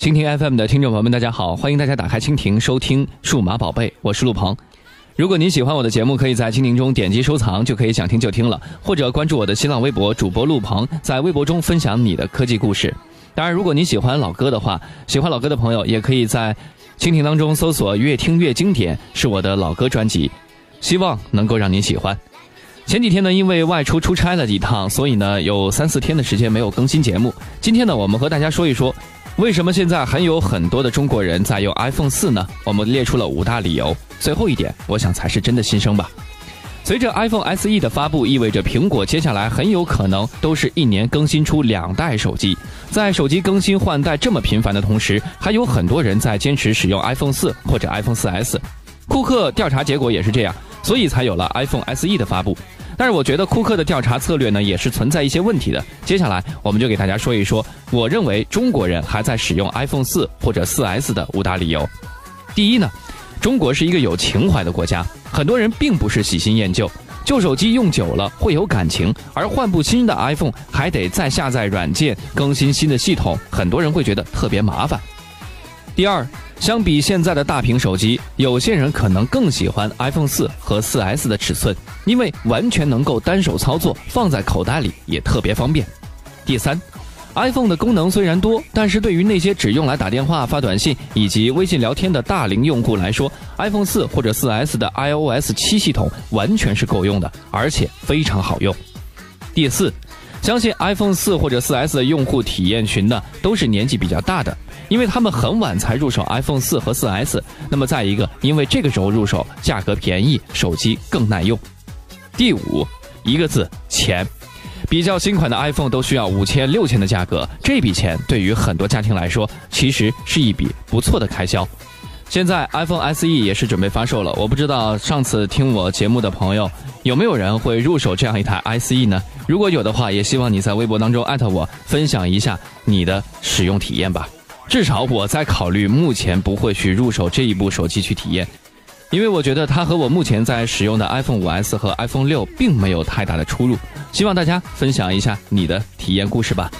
蜻蜓 FM 的听众朋友们，大家好！欢迎大家打开蜻蜓收听《数码宝贝》，我是陆鹏。如果您喜欢我的节目，可以在蜻蜓中点击收藏，就可以想听就听了；或者关注我的新浪微博主播陆鹏，在微博中分享你的科技故事。当然，如果你喜欢老歌的话，喜欢老歌的朋友也可以在蜻蜓当中搜索“越听越经典”，是我的老歌专辑，希望能够让您喜欢。前几天呢，因为外出出差了几趟，所以呢有三四天的时间没有更新节目。今天呢，我们和大家说一说。为什么现在还有很多的中国人在用 iPhone 四呢？我们列出了五大理由。最后一点，我想才是真的心声吧。随着 iPhone SE 的发布，意味着苹果接下来很有可能都是一年更新出两代手机。在手机更新换代这么频繁的同时，还有很多人在坚持使用 iPhone 四或者 iPhone 四 S。库克调查结果也是这样，所以才有了 iPhone SE 的发布。但是我觉得库克的调查策略呢，也是存在一些问题的。接下来我们就给大家说一说，我认为中国人还在使用 iPhone 四或者四 S 的五大理由。第一呢，中国是一个有情怀的国家，很多人并不是喜新厌旧，旧手机用久了会有感情，而换部新的 iPhone 还得再下载软件、更新新的系统，很多人会觉得特别麻烦。第二。相比现在的大屏手机，有些人可能更喜欢 iPhone 四和四 S 的尺寸，因为完全能够单手操作，放在口袋里也特别方便。第三，iPhone 的功能虽然多，但是对于那些只用来打电话、发短信以及微信聊天的大龄用户来说，iPhone 四或者四 S 的 iOS 七系统完全是够用的，而且非常好用。第四。相信 iPhone 四或者四 S 的用户体验群呢，都是年纪比较大的，因为他们很晚才入手 iPhone 四和四 S。那么再一个，因为这个时候入手价格便宜，手机更耐用。第五，一个字钱，比较新款的 iPhone 都需要五千六千的价格，这笔钱对于很多家庭来说，其实是一笔不错的开销。现在 iPhone SE 也是准备发售了，我不知道上次听我节目的朋友有没有人会入手这样一台 SE 呢？如果有的话，也希望你在微博当中艾特我，分享一下你的使用体验吧。至少我在考虑，目前不会去入手这一部手机去体验，因为我觉得它和我目前在使用的 iPhone 5S 和 iPhone 6并没有太大的出入。希望大家分享一下你的体验故事吧。